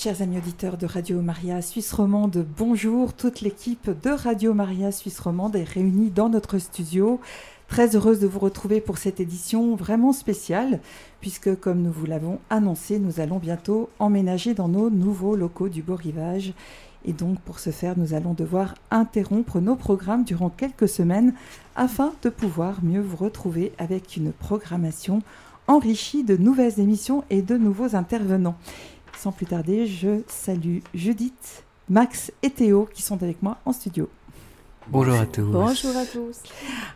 Chers amis auditeurs de Radio Maria Suisse Romande, bonjour. Toute l'équipe de Radio Maria Suisse Romande est réunie dans notre studio. Très heureuse de vous retrouver pour cette édition vraiment spéciale, puisque comme nous vous l'avons annoncé, nous allons bientôt emménager dans nos nouveaux locaux du Beau Rivage. Et donc pour ce faire, nous allons devoir interrompre nos programmes durant quelques semaines afin de pouvoir mieux vous retrouver avec une programmation enrichie de nouvelles émissions et de nouveaux intervenants. Sans plus tarder, je salue Judith, Max et Théo qui sont avec moi en studio. Bonjour à tous. Bonjour à tous.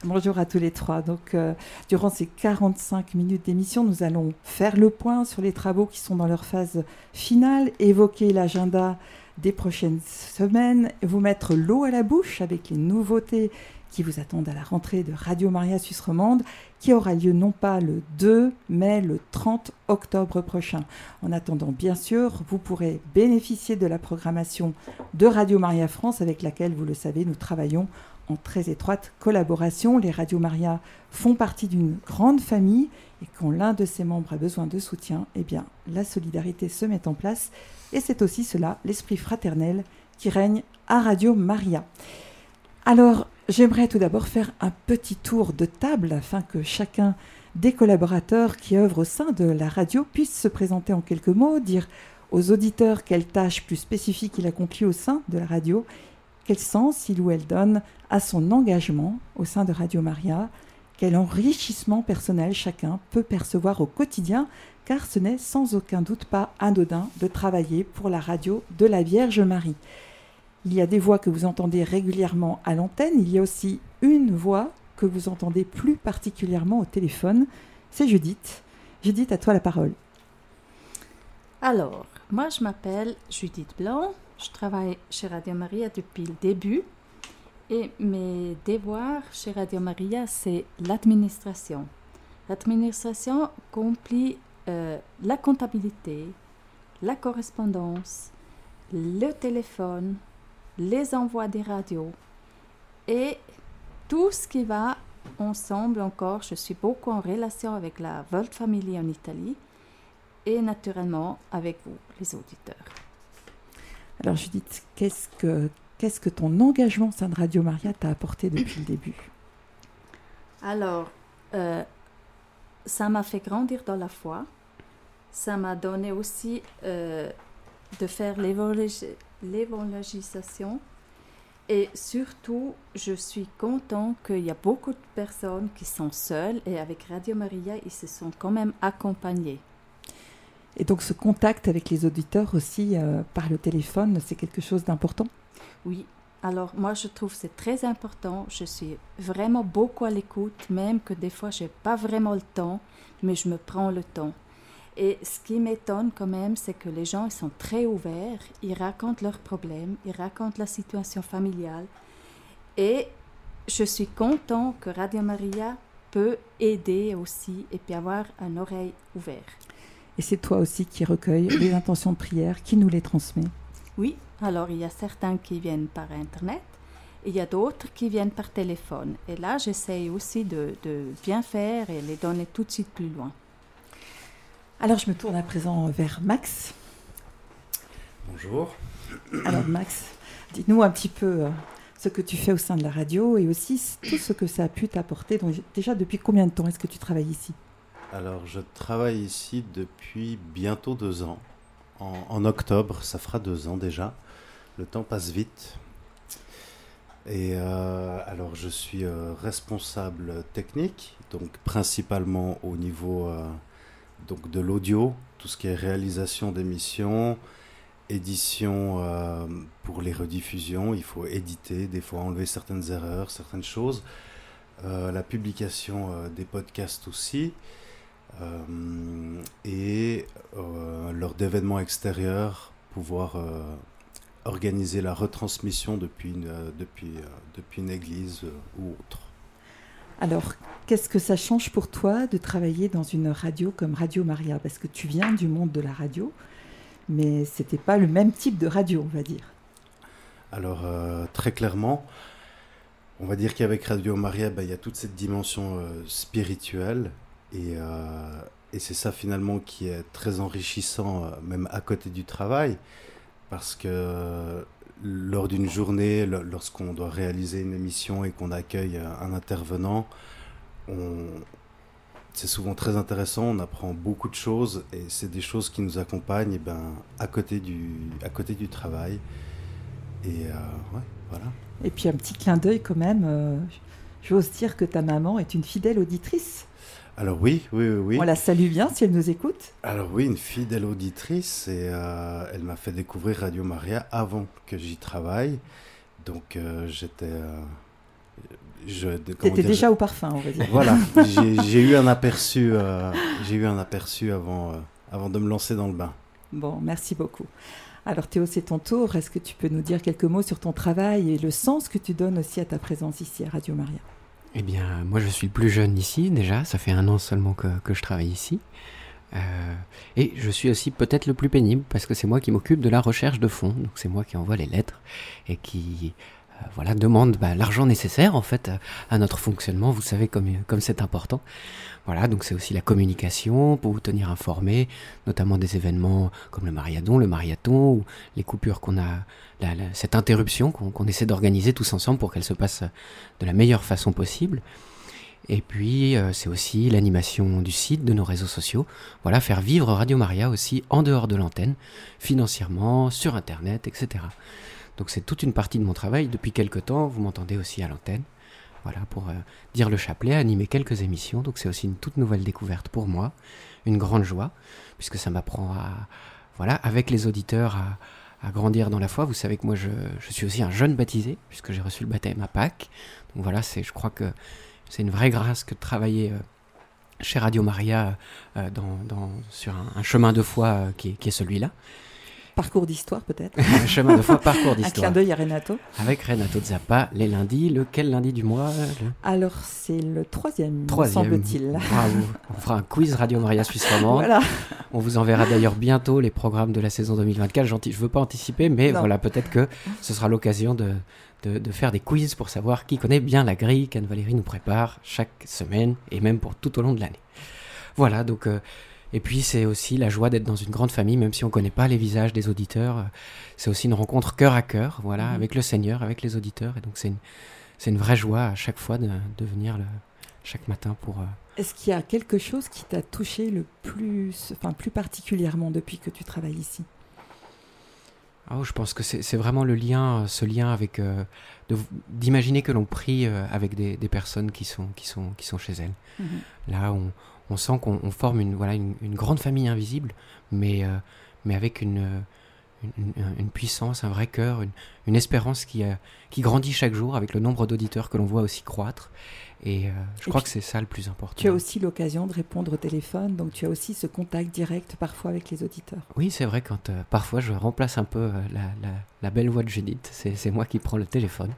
Bonjour à tous les trois. Donc, euh, durant ces 45 minutes d'émission, nous allons faire le point sur les travaux qui sont dans leur phase finale, évoquer l'agenda des prochaines semaines, vous mettre l'eau à la bouche avec les nouveautés qui vous attendent à la rentrée de Radio Maria Suisse Romande, qui aura lieu non pas le 2, mais le 30 octobre prochain. En attendant, bien sûr, vous pourrez bénéficier de la programmation de Radio Maria France, avec laquelle, vous le savez, nous travaillons en très étroite collaboration. Les Radio Maria font partie d'une grande famille et quand l'un de ses membres a besoin de soutien, eh bien, la solidarité se met en place et c'est aussi cela, l'esprit fraternel qui règne à Radio Maria. Alors, j'aimerais tout d'abord faire un petit tour de table afin que chacun des collaborateurs qui œuvrent au sein de la radio puisse se présenter en quelques mots, dire aux auditeurs quelle tâche plus spécifique il accomplit au sein de la radio, quel sens il ou elle donne à son engagement au sein de Radio Maria, quel enrichissement personnel chacun peut percevoir au quotidien, car ce n'est sans aucun doute pas anodin de travailler pour la radio de la Vierge Marie. Il y a des voix que vous entendez régulièrement à l'antenne, il y a aussi une voix que vous entendez plus particulièrement au téléphone, c'est Judith. Judith, à toi la parole. Alors, moi je m'appelle Judith Blanc, je travaille chez Radio Maria depuis le début et mes devoirs chez Radio Maria, c'est l'administration. L'administration complit euh, la comptabilité, la correspondance, le téléphone, les envois des radios et tout ce qui va ensemble encore. Je suis beaucoup en relation avec la Volt Family en Italie et naturellement avec vous, les auditeurs. Alors Judith, qu'est-ce que, qu'est-ce que ton engagement au sein de Radio Maria t'a apporté depuis le début? Alors, euh, ça m'a fait grandir dans la foi. Ça m'a donné aussi euh, de faire l'évangélisation. Et surtout, je suis content qu'il y a beaucoup de personnes qui sont seules et avec Radio Maria, ils se sont quand même accompagnés. Et donc ce contact avec les auditeurs aussi euh, par le téléphone, c'est quelque chose d'important? Oui, alors moi je trouve c'est très important. Je suis vraiment beaucoup à l'écoute, même que des fois je n'ai pas vraiment le temps, mais je me prends le temps. Et ce qui m'étonne quand même, c'est que les gens ils sont très ouverts, ils racontent leurs problèmes, ils racontent la situation familiale. Et je suis content que Radio Maria peut aider aussi et puis avoir une oreille ouverte. Et c'est toi aussi qui recueilles les intentions de prière, qui nous les transmet Oui, alors il y a certains qui viennent par Internet, et il y a d'autres qui viennent par téléphone. Et là, j'essaye aussi de, de bien faire et les donner tout de suite plus loin. Alors je me tourne à présent vers Max. Bonjour. Alors Max, dis-nous un petit peu euh, ce que tu fais au sein de la radio et aussi tout ce que ça a pu t'apporter. Donc, déjà, depuis combien de temps est-ce que tu travailles ici? Alors, je travaille ici depuis bientôt deux ans. En, en octobre, ça fera deux ans déjà. Le temps passe vite. Et euh, alors, je suis euh, responsable technique, donc principalement au niveau euh, donc de l'audio, tout ce qui est réalisation d'émissions, édition euh, pour les rediffusions. Il faut éditer, des fois enlever certaines erreurs, certaines choses. Euh, la publication euh, des podcasts aussi. Et lors d'événements extérieurs, pouvoir organiser la retransmission depuis une, depuis, depuis une église ou autre. Alors, qu'est-ce que ça change pour toi de travailler dans une radio comme Radio Maria? Parce que tu viens du monde de la radio, mais c'était pas le même type de radio, on va dire. Alors, euh, très clairement, on va dire qu'avec Radio Maria, ben, il y a toute cette dimension euh, spirituelle euh, et c'est ça finalement qui est très enrichissant, même à côté du travail, parce que lors d'une journée, lorsqu'on doit réaliser une émission et qu'on accueille un intervenant, c'est souvent très intéressant, on apprend beaucoup de choses et c'est des choses qui nous accompagnent eh ben, à, côté du, à côté du travail. Et euh, voilà. Et puis un petit clin d'œil quand même, euh, j'ose dire que ta maman est une fidèle auditrice. Alors oui, oui, oui. On la salue bien si elle nous écoute. Alors oui, une fidèle auditrice et euh, elle m'a fait découvrir Radio Maria avant que j'y travaille. Donc j'étais tu étais déjà au parfum, on va dire. Voilà, j'ai eu un aperçu, euh, j'ai eu un aperçu avant, euh, avant de me lancer dans le bain. Bon, merci beaucoup. Alors Théo, c'est ton tour. Est-ce que tu peux nous dire quelques mots sur ton travail et le sens que tu donnes aussi à ta présence ici à Radio Maria? Eh bien, moi je suis le plus jeune ici déjà. Ça fait un an seulement que, je travaille ici. Euh, et je suis aussi peut-être le plus pénible parce que c'est moi qui m'occupe de la recherche de fonds. Donc c'est moi qui envoie les lettres et qui euh, voilà, demande bah, l'argent nécessaire en fait à, notre fonctionnement. Vous savez comme comme c'est important. Voilà, donc c'est aussi la communication pour vous tenir informé, notamment des événements comme le mariadon, le mariathon ou les coupures qu'on a, cette interruption qu'on essaie d'organiser tous ensemble pour qu'elle se passe de la meilleure façon possible. Et puis euh, c'est aussi l'animation du site, de nos réseaux sociaux. Voilà, faire vivre Radio Maria aussi en dehors de l'antenne, financièrement, sur Internet, etc. Donc c'est toute une partie de mon travail. Depuis quelques temps, vous m'entendez aussi à l'antenne. Voilà, pour euh, dire le chapelet, animer quelques émissions. Donc c'est aussi une toute nouvelle découverte pour moi, une grande joie, puisque ça m'apprend à, voilà, avec les auditeurs, à, grandir dans la foi. Vous savez que moi, je, suis aussi un jeune baptisé, puisque j'ai reçu le baptême à Pâques. Donc voilà, c'est, je crois que c'est une vraie grâce que de travailler euh, chez Radio Maria euh, sur un, chemin de foi qui est celui-là. Parcours d'histoire peut-être. chemin de foi, parcours d'histoire. Un clin d'œil à Renato. Avec Renato Zappa, les lundis. Lequel lundi du mois Alors c'est le troisième, troisième. semble-t-il. Bravo. On fera un quiz Radio Maria Suisse Romand. voilà. On vous enverra d'ailleurs bientôt les programmes de la saison 2024. Je ne veux pas anticiper, mais voilà, peut-être que ce sera l'occasion de, de, faire des quiz pour savoir qui connaît bien la grille qu'Anne-Valérie nous prépare chaque semaine et même pour tout au long de l'année. Voilà, donc... Euh, et puis c'est aussi la joie d'être dans une grande famille, même si on ne connaît pas les visages des auditeurs. C'est aussi une rencontre cœur à cœur, voilà, mhm. avec le Seigneur, avec les auditeurs. Et donc c'est une, c'est une vraie joie à chaque fois de, de venir le, chaque matin pour. Euh, Est-ce qu'il y a quelque chose qui t'a touché le plus, enfin plus particulièrement depuis que tu travailles ici? Oh, je pense que c'est vraiment le lien, ce lien avec euh, d'imaginer que l'on prie euh, avec des, des, personnes qui sont qui sont qui sont chez elles. Mhm. Là, on, on sent qu'on forme une, voilà, une, grande famille invisible, mais, euh, mais avec une, une, puissance, un vrai cœur, une, espérance qui, euh, qui grandit chaque jour avec le nombre d'auditeurs que l'on voit aussi croître. Et euh, je crois que c'est ça le plus important. Tu as aussi l'occasion de répondre au téléphone, donc tu as aussi ce contact direct parfois avec les auditeurs. Oui, c'est vrai, quand parfois je remplace un peu la, la, belle voix de Judith, c'est moi qui prends le téléphone.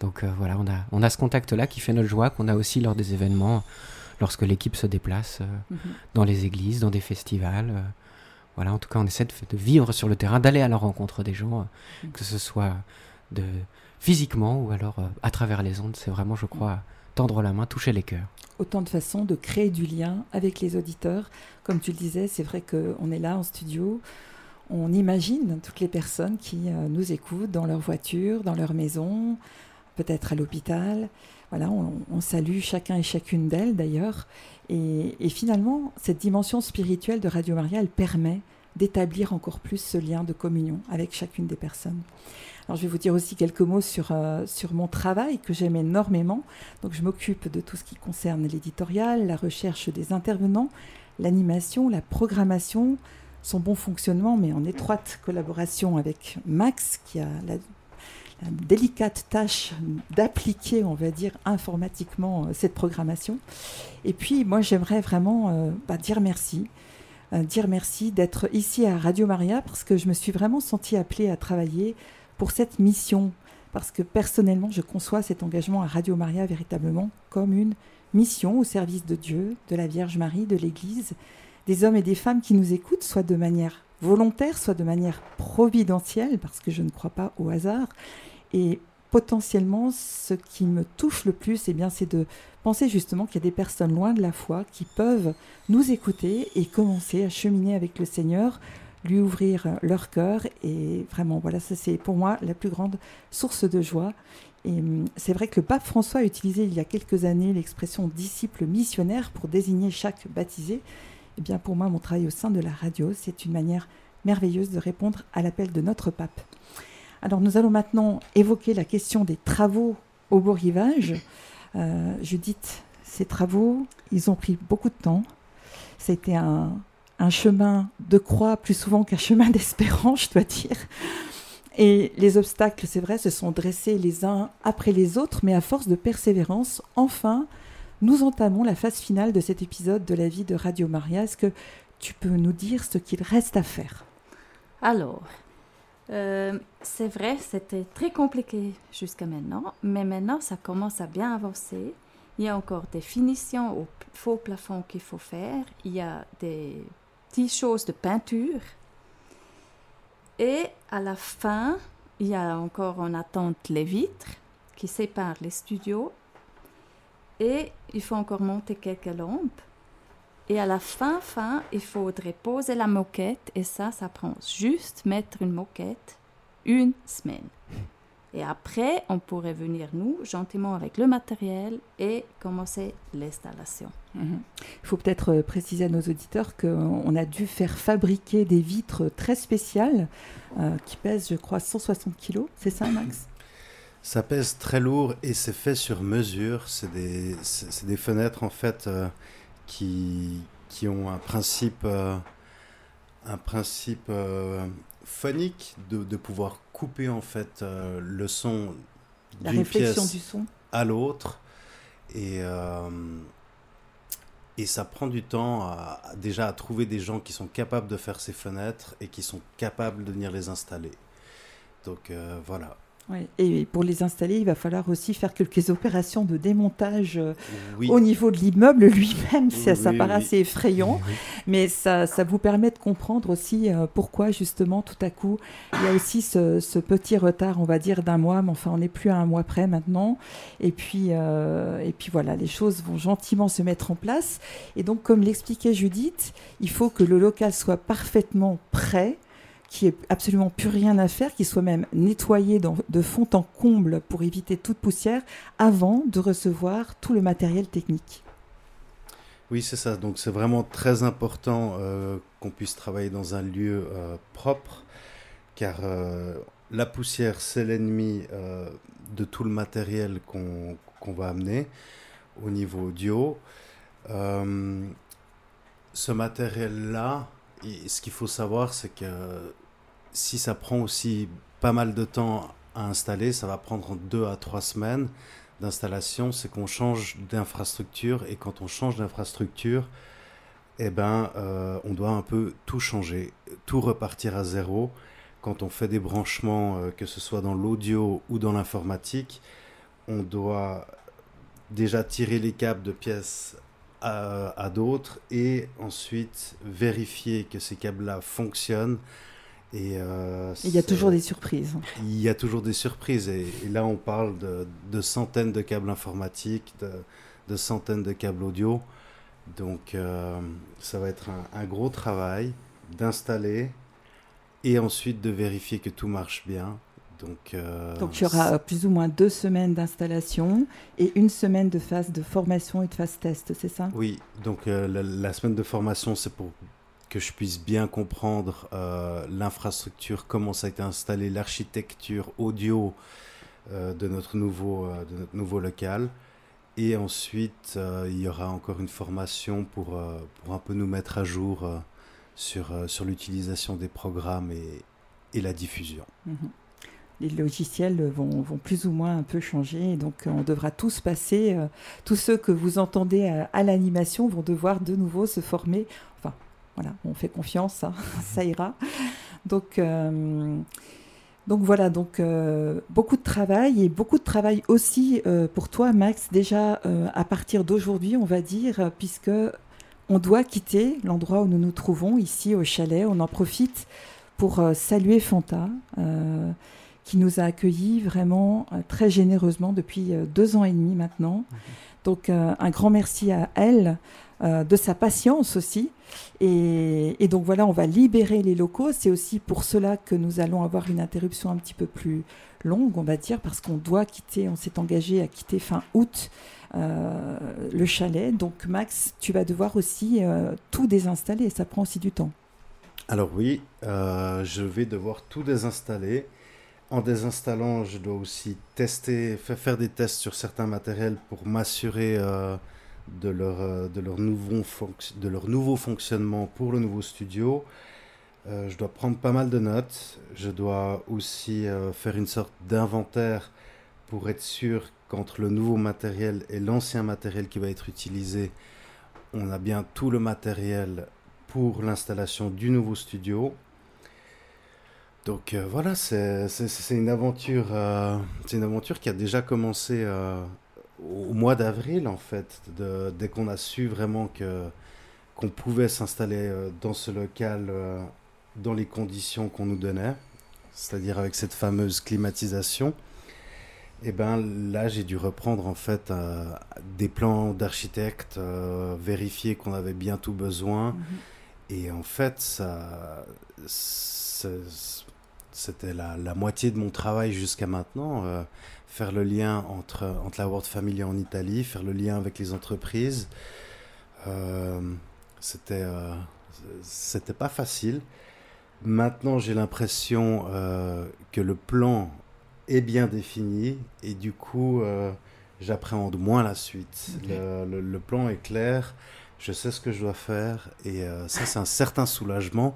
Donc voilà, on a, on a ce contact-là qui fait notre joie, qu'on a aussi lors des événements lorsque l'équipe se déplace euh, mhm. dans les églises, dans des festivals. Euh, voilà, en tout cas, on essaie de, vivre sur le terrain, d'aller à la rencontre des gens, euh, mhm. que ce soit de, physiquement ou alors à travers les ondes. C'est vraiment, je crois, tendre la main, toucher les cœurs. Autant de façons de créer du lien avec les auditeurs. Comme tu le disais, c'est vrai qu'on est là en studio, on imagine toutes les personnes qui nous écoutent dans leur voiture, dans leur maison, peut-être à l'hôpital. Voilà, on, salue chacun et chacune d'elles d'ailleurs. Et, finalement, cette dimension spirituelle de Radio Maria, elle permet d'établir encore plus ce lien de communion avec chacune des personnes. Alors, je vais vous dire aussi quelques mots sur, euh, sur mon travail que j'aime énormément. Donc, je m'occupe de tout ce qui concerne l'éditorial, la recherche des intervenants, l'animation, la programmation, son bon fonctionnement, mais en étroite collaboration avec Max, qui a la délicate tâche d'appliquer, on va dire, informatiquement euh, cette programmation. Et puis, moi, j'aimerais vraiment euh, bah, dire merci. Euh, dire merci d'être ici à Radio Maria parce que je me suis vraiment sentie appelée à travailler pour cette mission. Parce que personnellement, je conçois cet engagement à Radio Maria véritablement comme une mission au service de Dieu, de la Vierge Marie, de l'Église, des hommes et des femmes qui nous écoutent, soit de manière volontaire, soit de manière providentielle, parce que je ne crois pas au hasard, et potentiellement, ce qui me touche le plus, eh bien, c'est de penser justement qu'il y a des personnes loin de la foi qui peuvent nous écouter et commencer à cheminer avec le Seigneur, lui ouvrir leur cœur. Et vraiment, voilà, ça c'est pour moi la plus grande source de joie. Et hum, c'est vrai que le pape François a utilisé il y a quelques années l'expression disciple missionnaire pour désigner chaque baptisé. Eh bien, pour moi, mon travail au sein de la radio, c'est une manière merveilleuse de répondre à l'appel de notre pape. Alors, nous allons maintenant évoquer la question des travaux au beau rivage. Euh, Judith, ces travaux, ils ont pris beaucoup de temps. C'était un, un chemin de croix plus souvent qu'un chemin d'espérance, je dois dire. Et les obstacles, c'est vrai, se sont dressés les uns après les autres, mais à force de persévérance, enfin, nous entamons la phase finale de cet épisode de la vie de Radio Maria. Est-ce que tu peux nous dire ce qu'il reste à faire? Alors, euh, c'est vrai, c'était très compliqué jusqu'à maintenant, mais maintenant ça commence à bien avancer. Il y a encore des finitions au faux plafond qu'il faut faire. Il y a des petites choses de peinture. Et à la fin, il y a encore en attente les vitres qui séparent les studios. Et il faut encore monter quelques lampes. Et à la fin, fin, il faudrait poser la moquette. Et ça, ça prend juste mettre une moquette une semaine. Et après, on pourrait venir, nous, gentiment avec le matériel et commencer l'installation. Mhm. Il faut peut-être euh, préciser à nos auditeurs qu'on a dû faire fabriquer des vitres très spéciales euh, qui pèsent, je crois, 160 kilos. C'est ça, Max? Ça pèse très lourd et c'est fait sur mesure. C'est des, des, fenêtres, en fait, euh, qui, qui ont un principe, un principe phonique de, de pouvoir couper en fait euh, le son d'une pièce du son. à l'autre et euh, et ça prend du temps à, déjà à trouver des gens qui sont capables de faire ces fenêtres et qui sont capables de venir les installer. Donc euh, voilà. Et pour les installer, il va falloir aussi faire quelques opérations de démontage euh, au niveau de l'immeuble lui-même. ça, paraît assez effrayant, mais ça, ça, vous permet de comprendre aussi euh, pourquoi justement tout à coup il y a aussi ce, petit retard, on va dire d'un mois, mais enfin on n'est plus à un mois près maintenant. Et puis, euh, et puis voilà, les choses vont gentiment se mettre en place. Et donc, comme l'expliquait Judith, il faut que le local soit parfaitement prêt qui est absolument plus rien à faire, qui soit même nettoyé de fond en comble pour éviter toute poussière avant de recevoir tout le matériel technique. Oui, c'est ça. Donc c'est vraiment très important euh, qu'on puisse travailler dans un lieu euh, propre, car euh, la poussière, c'est l'ennemi de tout le matériel qu'on va amener au niveau audio. ce matériel-là, ce qu'il faut savoir, c'est que si ça prend aussi pas mal de temps à installer, ça va prendre deux à trois semaines d'installation, c'est qu'on change d'infrastructure et quand on change d'infrastructure, eh ben, euh, on doit un peu tout changer, tout repartir à zéro. Quand on fait des branchements, euh, que ce soit dans l'audio ou dans l'informatique, on doit déjà tirer les câbles de pièces à, d'autres et ensuite vérifier que ces câbles-là fonctionnent. Et euh, il y a toujours des surprises. Il y a toujours des surprises. Et, là, on parle de, centaines de câbles informatiques, de, centaines de câbles audio. Donc, euh, ça va être un, un gros travail d'installer et ensuite de vérifier que tout marche bien. Donc, euh, Donc il y aura plus ou moins deux semaines d'installation et une semaine de phase de formation et de phase test, c'est ça? Oui, donc euh, la, semaine de formation, c'est pour que je puisse bien comprendre euh, l'infrastructure, comment ça a été installé, l'architecture audio de, notre nouveau, de notre nouveau local. Et ensuite, il y aura encore une formation pour, pour un peu nous mettre à jour sur, sur l'utilisation des programmes et, et la diffusion. Mhm les logiciels vont, plus ou moins un peu changer. donc, on devra tous passer, euh, tous ceux que vous entendez à, l'animation vont devoir de nouveau se former. Enfin, voilà, on fait confiance, hein, ça ira. Donc, euh, voilà, donc euh, beaucoup de travail et beaucoup de travail aussi pour toi, Max. Déjà à partir d'aujourd'hui, on va dire, puisque on doit quitter l'endroit où nous nous trouvons ici au chalet. On en profite pour saluer Fanta qui nous a accueillis vraiment très généreusement depuis deux ans et demi maintenant. Donc un grand merci à elle, de sa patience aussi. Et, et, donc voilà, on va libérer les locaux. C'est aussi pour cela que nous allons avoir une interruption un petit peu plus longue, on va dire, parce qu'on doit quitter, on s'est engagé à quitter fin août euh, le chalet. Donc Max, tu vas devoir aussi euh, tout désinstaller, ça prend aussi du temps. Alors oui, euh, je vais devoir tout désinstaller. En désinstallant, je dois aussi tester, faire des tests sur certains matériels pour m'assurer de, leur, de, leur nouveau de leur nouveau fonctionnement pour le nouveau studio. je dois prendre pas mal de notes. Je dois aussi faire une sorte d'inventaire pour être sûr qu'entre le nouveau matériel et l'ancien matériel qui va être utilisé, on a bien tout le matériel pour l'installation du nouveau studio. Donc euh, voilà, c'est une aventure, euh, c'est une aventure qui a déjà commencé euh, au mois d'avril en fait, dès qu'on a su vraiment que qu'on pouvait s'installer dans ce local dans les conditions qu'on nous donnait, c'est-à-dire avec cette fameuse climatisation. Et eh ben là, j'ai dû reprendre en fait des plans d'architecte, euh, vérifier qu'on avait bien tout besoin. Mhm. Et en fait, ça, c'était la, la, moitié de mon travail jusqu'à maintenant. Euh, faire le lien entre, entre la World Family en Italie, faire le lien avec les entreprises. c'était, c'était pas facile. Maintenant, j'ai l'impression que le plan est bien défini et du coup, euh, j'appréhende moins la suite. Le, plan est clair, je sais ce que je dois faire et euh, ça, c'est un certain soulagement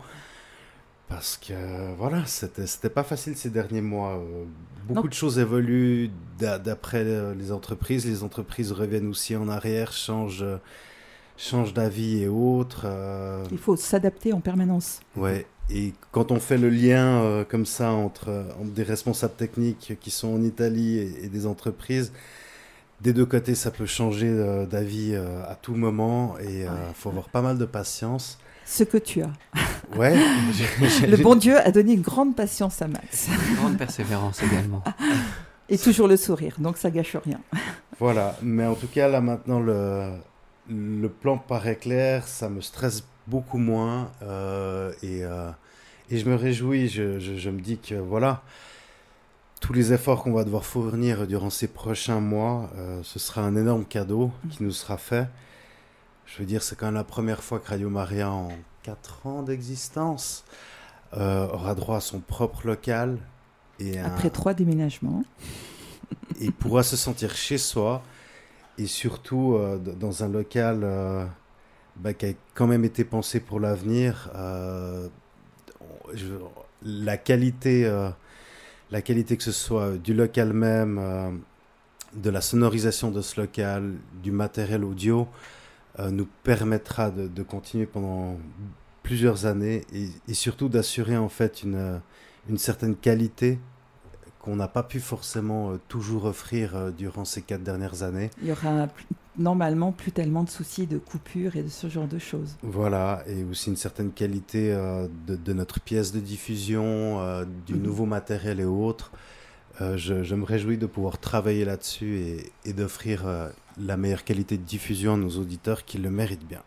parce que voilà, c'était pas facile ces derniers mois. Euh, beaucoup de choses évoluent d'après les entreprises. Les entreprises reviennent aussi en arrière, changent changent d'avis et autres. Il faut s'adapter en permanence. Ouais, et quand on fait le lien euh, comme ça entre, des responsables techniques qui sont en Italie et, des entreprises, des deux côtés, ça peut changer euh, d'avis euh, à tout moment et il faut avoir pas mal de patience. Ce que tu as. Ouais. le bon Dieu a donné une grande patience à Max. Une grande persévérance également. Et toujours le sourire, donc ça gâche rien. Voilà, mais en tout cas, là maintenant, le, le plan paraît clair, ça me stresse beaucoup moins. Euh, et, euh, et, je me réjouis, je, je, me dis que voilà, tous les efforts qu'on va devoir fournir durant ces prochains mois, euh, ce sera un énorme cadeau qui nous sera fait. Je veux dire, c'est quand même la première fois que Radio Maria, en 4 ans d'existence, aura droit à son propre local. Et Après trois déménagements. et pourra se sentir chez soi et surtout dans un local bah, qui a quand même été pensé pour l'avenir. Euh, la qualité, euh, la qualité que ce soit du local même, euh, de la sonorisation de ce local, du matériel audio, nous permettra de, continuer pendant plusieurs années et, et surtout d'assurer en fait une, une certaine qualité qu'on n'a pas pu forcément toujours offrir durant ces quatre dernières années. Il y aura normalement plus tellement de soucis de coupure et de ce genre de choses. Voilà, et aussi une certaine qualité euh, de, notre pièce de diffusion, euh, du mhm. nouveau matériel et autres. Euh, je, me réjouis de pouvoir travailler là-dessus et, et d'offrir la meilleure qualité de diffusion à nos auditeurs qui le méritent bien.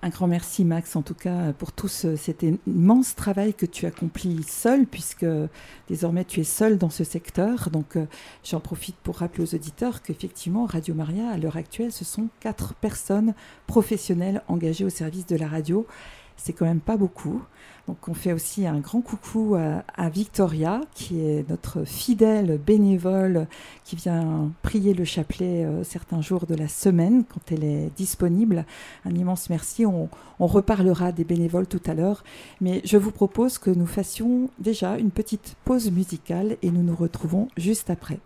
Un grand merci Max en tout cas pour tout cet immense travail que tu accomplis seul puisque désormais tu es seul dans ce secteur. Donc euh, j'en profite pour rappeler aux auditeurs qu'effectivement Radio Maria à l'heure actuelle ce sont quatre personnes professionnelles engagées au service de la radio. C'est quand même pas beaucoup. Donc on fait aussi un grand coucou à, Victoria, qui est notre fidèle bénévole, qui vient prier le chapelet euh, certains jours de la semaine quand elle est disponible. Un immense merci. On, on reparlera des bénévoles tout à l'heure. Mais je vous propose que nous fassions déjà une petite pause musicale et nous nous retrouvons juste après.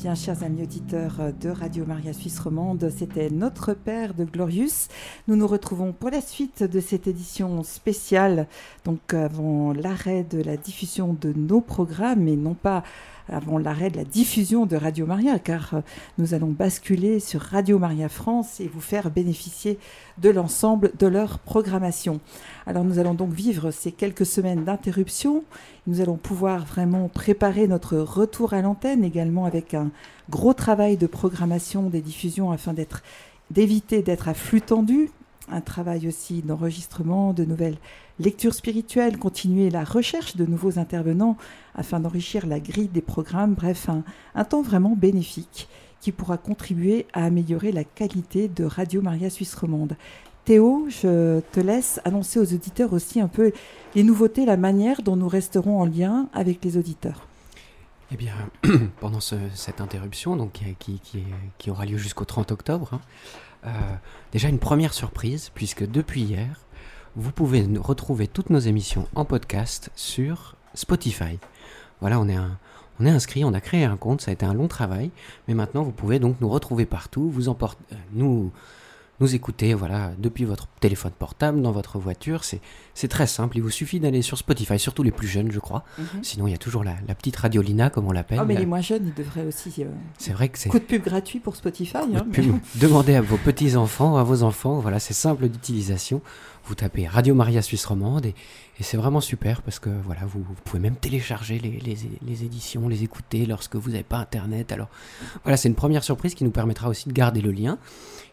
Bien, chers amis auditeurs de Radio Maria Suisse Romande, c'était notre Père de Glorious. Nous nous retrouvons pour la suite de cette édition spéciale, donc avant l'arrêt de la diffusion de nos programmes, et non pas avant l'arrêt de la diffusion de Radio Maria, car euh, nous allons basculer sur Radio Maria France et vous faire bénéficier de l'ensemble de leur programmation. Alors nous allons donc vivre ces quelques semaines d'interruption. Nous allons pouvoir vraiment préparer notre retour à l'antenne également avec un gros travail de programmation des diffusions afin d'être d'éviter d'être à flux tendu, un travail aussi d'enregistrement, de nouvelles lectures spirituelles, continuer la recherche de nouveaux intervenants afin d'enrichir la grille des programmes, bref, un, temps vraiment bénéfique qui pourra contribuer à améliorer la qualité de Radio Maria Suisse Romande. Théo, je te laisse annoncer aux auditeurs aussi un peu les nouveautés, la manière dont nous resterons en lien avec les auditeurs. Eh bien, pendant cette interruption, donc, qui, aura lieu jusqu'au 30 octobre, hein, euh, déjà une première surprise, puisque depuis hier, vous pouvez retrouver toutes nos émissions en podcast sur Spotify. Voilà, on est, inscrit, on a créé un compte, ça a été un long travail, mais maintenant vous pouvez donc nous retrouver partout, vous emporter, euh, nous nous écouter voilà, depuis votre téléphone portable, dans votre voiture. C'est très simple. Il vous suffit d'aller sur Spotify, surtout les plus jeunes, je crois. Mhm. Sinon, il y a toujours la, petite radiolina, comme on l'appelle. Oh, mais les moins jeunes, ils devraient aussi. Euh, c'est vrai que c'est. Coup de pub gratuit pour Spotify. Hein, Demandez à vos petits-enfants, à vos enfants. Voilà, c'est simple d'utilisation. Vous tapez Radio Maria Suisse Romande et, c'est vraiment super parce que voilà, vous, pouvez même télécharger les, éditions, les écouter lorsque vous n'avez pas Internet. Alors voilà, c'est une première surprise qui nous permettra aussi de garder le lien.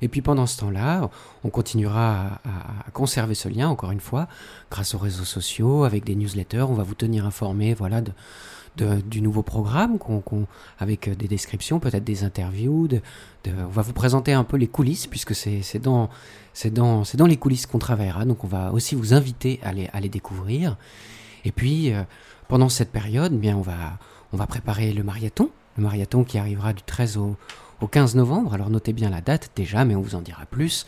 Et puis pendant ce temps-là, on continuera à, conserver ce lien, encore une fois, grâce aux réseaux sociaux, avec des newsletters. On va vous tenir informé voilà, de, du nouveau programme, avec des descriptions, peut-être des interviews. On va vous présenter un peu les coulisses, puisque c'est dans, les coulisses qu'on travaillera. Donc on va aussi vous inviter à les, à les découvrir. Et puis, euh, pendant cette période, eh bien, on, va, on va préparer le marathon. Le marathon qui arrivera du 13 au, au 15 novembre. Alors notez bien la date déjà, mais on vous en dira plus,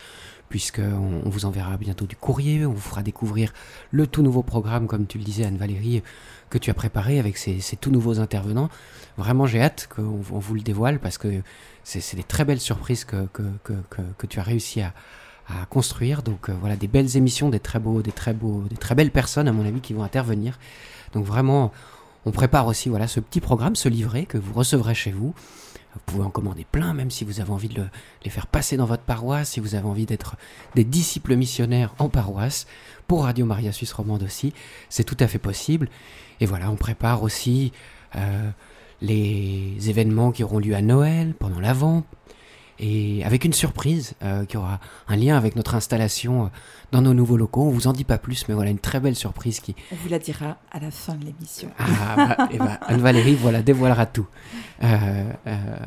puisqu'on on vous enverra bientôt du courrier, on vous fera découvrir le tout nouveau programme, comme tu le disais Anne-Valérie, que tu as préparé avec ces, tout nouveaux intervenants. Vraiment, j'ai hâte qu'on on vous le dévoile, parce que c'est des très belles surprises que, que, que, que tu as réussi à, à construire. Donc euh, voilà, des belles émissions, des très beaux, des très beaux, des très belles personnes à mon avis qui vont intervenir. Donc vraiment, on prépare aussi voilà ce petit programme, ce livret que vous recevrez chez vous. Vous pouvez en commander plein, même si vous avez envie de les faire passer dans votre paroisse, si vous avez envie d'être des disciples missionnaires en paroisse, pour Radio Maria Suisse Romande aussi, c'est tout à fait possible. Et voilà, on prépare aussi euh, les événements qui auront lieu à Noël, pendant l'Avent, et avec une surprise euh, qui aura un lien avec notre installation euh, dans nos nouveaux locaux. On vous en dit pas plus, mais voilà une très belle surprise qui. On vous la dira à la fin de l'émission. Ah, bah, et bah, Anne-Valérie voilà, dévoilera tout euh,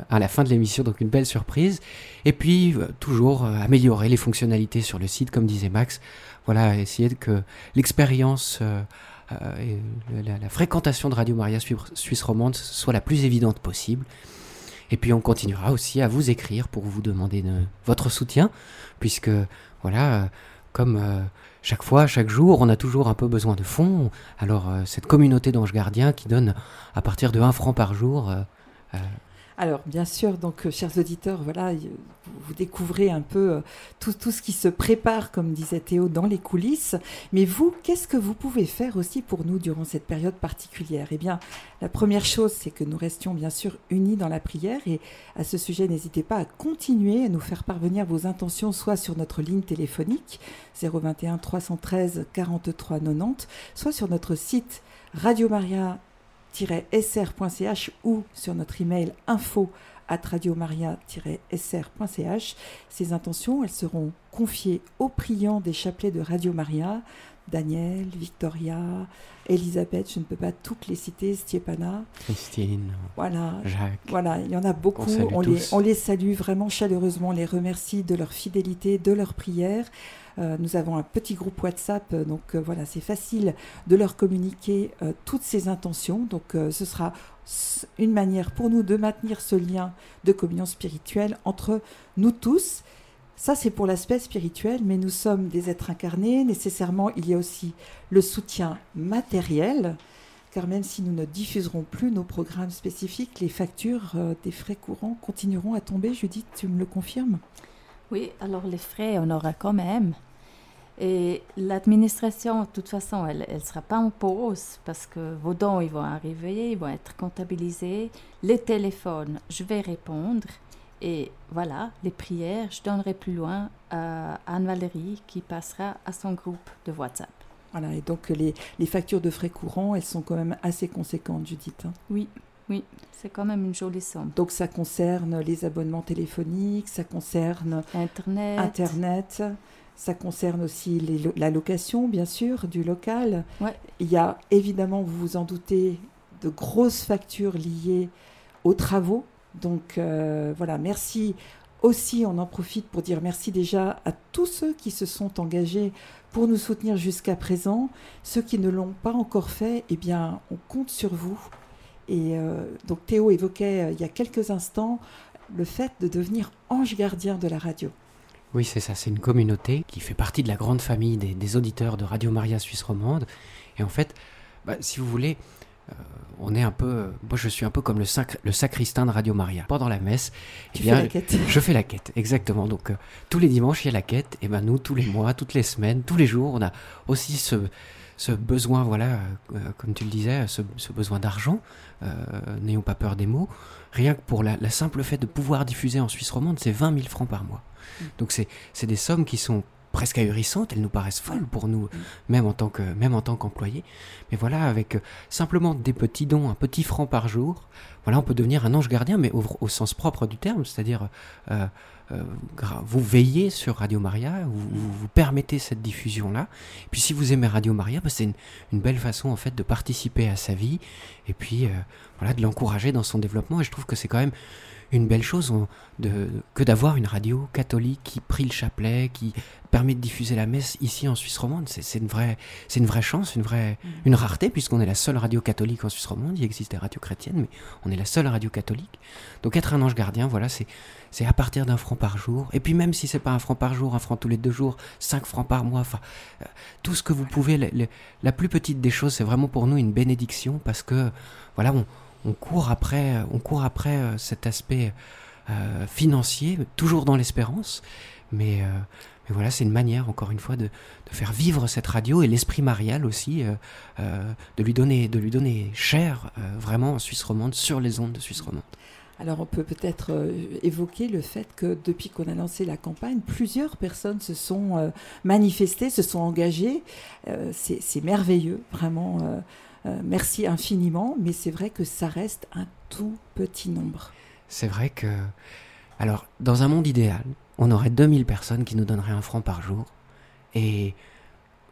à la fin de l'émission, donc une belle surprise. Et puis toujours améliorer les fonctionnalités sur le site, comme disait Max. Voilà, essayer que l'expérience. et la, la, fréquentation de Radio Maria Suisse Romande soit la plus évidente possible. Et puis on continuera aussi à vous écrire pour vous demander de, votre soutien, puisque voilà, euh, comme euh, chaque fois, chaque jour, on a toujours un peu besoin de fonds. Alors euh, cette communauté d'anges gardiens qui donne à partir de 1 franc par jour alors, bien sûr, donc, euh, chers auditeurs, voilà, vous découvrez un peu euh, tout, tout, ce qui se prépare, comme disait Théo, dans les coulisses. Mais vous, qu'est-ce que vous pouvez faire aussi pour nous durant cette période particulière? Eh bien, la première chose, c'est que nous restions bien sûr unis dans la prière. Et à ce sujet, n'hésitez pas à continuer à nous faire parvenir vos intentions, soit sur notre ligne téléphonique 021 313 43 90, soit sur notre site Radio Maria sr.ch ou sur notre email info at radiomaria-sr.ch. Ces intentions, elles seront confiées aux priants des chapelets de Radio Maria, Daniel, Victoria, Elisabeth, je ne peux pas toutes les citer, Stiepana. Christine. Voilà. Jacques. Voilà, il y en a beaucoup. On, les, on les salue vraiment chaleureusement, on les remercie de leur fidélité, de leur prière. Euh, nous avons un petit groupe WhatsApp, euh, donc euh, voilà, c'est facile de leur communiquer toutes ces intentions. Donc ce sera une manière pour nous de maintenir ce lien de communion spirituelle entre nous tous. Ça, c'est pour l'aspect spirituel, mais nous sommes des êtres incarnés. Nécessairement, il y a aussi le soutien matériel car même si nous ne diffuserons plus nos programmes spécifiques, les factures des frais courants continueront à tomber. Judith, tu me le confirmes? Oui, alors les frais, on aura quand même. Et l'administration, de toute façon, elle ne sera pas en pause parce que vos dons, ils vont arriver, ils vont être comptabilisés. Les téléphones, je vais répondre. Et voilà, les prières, je donnerai plus loin à Anne-Valérie qui passera à son groupe de WhatsApp. Voilà, et donc les, les factures de frais courants, elles sont quand même assez conséquentes, Judith. Hein. Oui, oui, c'est quand même une jolie somme. Donc ça concerne les abonnements téléphoniques, ça concerne Internet. Internet ça concerne aussi les, la location, bien sûr, du local. Ouais. Il y a évidemment, vous vous en doutez, de grosses factures liées aux travaux. Donc euh, voilà, merci aussi, on en profite pour dire merci déjà à tous ceux qui se sont engagés pour nous soutenir jusqu'à présent. Ceux qui ne l'ont pas encore fait, eh bien, on compte sur vous. Et euh, donc Théo évoquait euh, il y a quelques instants le fait de devenir ange gardien de la radio. Oui, c'est ça, c'est une communauté qui fait partie de la grande famille des, auditeurs de Radio Maria Suisse Romande. Et en fait, bah, si vous voulez, euh, on est un peu. Moi, je suis un peu comme le, le sacristain de Radio Maria. Pendant la messe, eh bien, fais la quête. je fais la quête, exactement. Donc, euh, tous les dimanches, il y a la quête. Et ben nous, tous les mois, toutes les semaines, tous les jours, on a aussi ce, ce besoin, voilà, euh, comme tu le disais, ce, besoin d'argent. N'ayons pas peur des mots. Rien que pour la, la, simple fait de pouvoir diffuser en Suisse romande, c'est 20 000 francs par mois. Mm. Donc, c'est des sommes qui sont presque ahurissantes, elles nous paraissent folles pour nous, même en tant que même en tant qu'employés. Mais voilà, avec euh, simplement des petits dons, un petit franc par jour, voilà, on peut devenir un ange gardien, mais au, sens propre du terme, c'est-à-dire euh, euh, vous veillez sur Radio Maria, vous, vous, permettez cette diffusion-là. Puis si vous aimez Radio Maria, bah, c'est une, belle façon en fait de participer à sa vie et puis voilà de l'encourager dans son développement. Et je trouve que c'est quand même une belle chose de, que d'avoir une radio catholique qui prie le chapelet, qui permet de diffuser la messe ici en Suisse romande. C'est une vraie, c'est une vraie chance, une vraie, mm. une rareté puisqu'on est la seule radio catholique en Suisse romande. Il existe des radios chrétiennes, mais on est la seule radio catholique. Donc être un ange gardien, voilà, c'est c'est à partir d'un franc par jour. Et puis même si c'est pas un franc par jour, un franc tous les deux jours, cinq francs par mois, enfin euh, tout ce que vous pouvez. la plus petite des choses, c'est vraiment pour nous une bénédiction parce que voilà, on, on court après, on court après euh, cet aspect euh, financier, toujours dans l'espérance, mais, euh, mais, voilà, c'est une manière, encore une fois, de, faire vivre cette radio et l'esprit marial aussi, de lui donner, de lui donner chair vraiment en Suisse romande, sur les ondes de Suisse romande. Alors on peut peut-être évoquer le fait que depuis qu'on a lancé la campagne, plusieurs personnes se sont manifestées, se sont engagées. c'est merveilleux, vraiment. Euh, merci infiniment, mais c'est vrai que ça reste un tout petit nombre. C'est vrai que... Alors, dans un monde idéal, on aurait 2000 personnes qui nous donneraient un franc par jour, et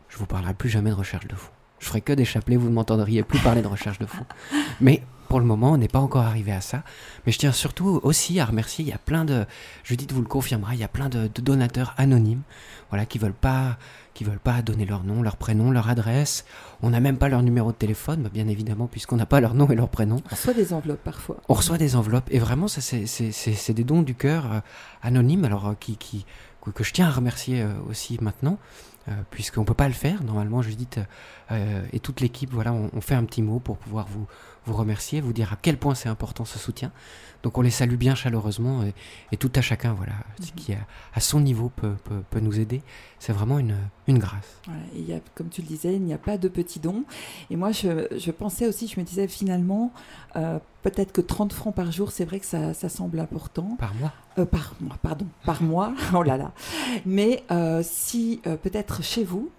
je vous parlerai plus jamais de recherche de fonds. Je ferai que des chapelets, vous ne m'entendriez plus parler de recherche de fonds. Mais pour le moment, on n'est pas encore arrivé à ça. Mais je tiens surtout aussi à remercier, il y a plein de, Judith vous le confirmera, il y a plein de, donateurs anonymes, voilà, qui veulent pas, qui veulent pas donner leur nom, leur prénom, leur adresse. On n'a même pas leur numéro de téléphone, bah, bien évidemment, puisqu'on n'a pas leur nom et leur prénom. On reçoit des enveloppes parfois. On reçoit des enveloppes, et vraiment, ça, c'est des dons du cœur euh, anonymes, alors euh, qui, qui, que, je tiens à remercier euh, aussi maintenant. puisqu'on ne peut pas le faire. Normalement, Judith et toute l'équipe, voilà, on, fait un petit mot pour pouvoir vous, vous remercier, vous dire à quel point c'est important ce soutien. Donc on les salue bien chaleureusement et, tout à chacun, voilà, ce mhm. qui à son niveau peut, peut, nous aider. C'est vraiment une, une grâce. il y a, comme tu le disais, il n'y a pas de petits dons. Et moi, je, je pensais aussi, je me disais finalement, euh, peut-être que 30 francs par jour, c'est vrai que ça, ça, semble important. Par mois euh, Par mois, pardon, par mois. Oh là là. Mais euh, si peut-être chez vous,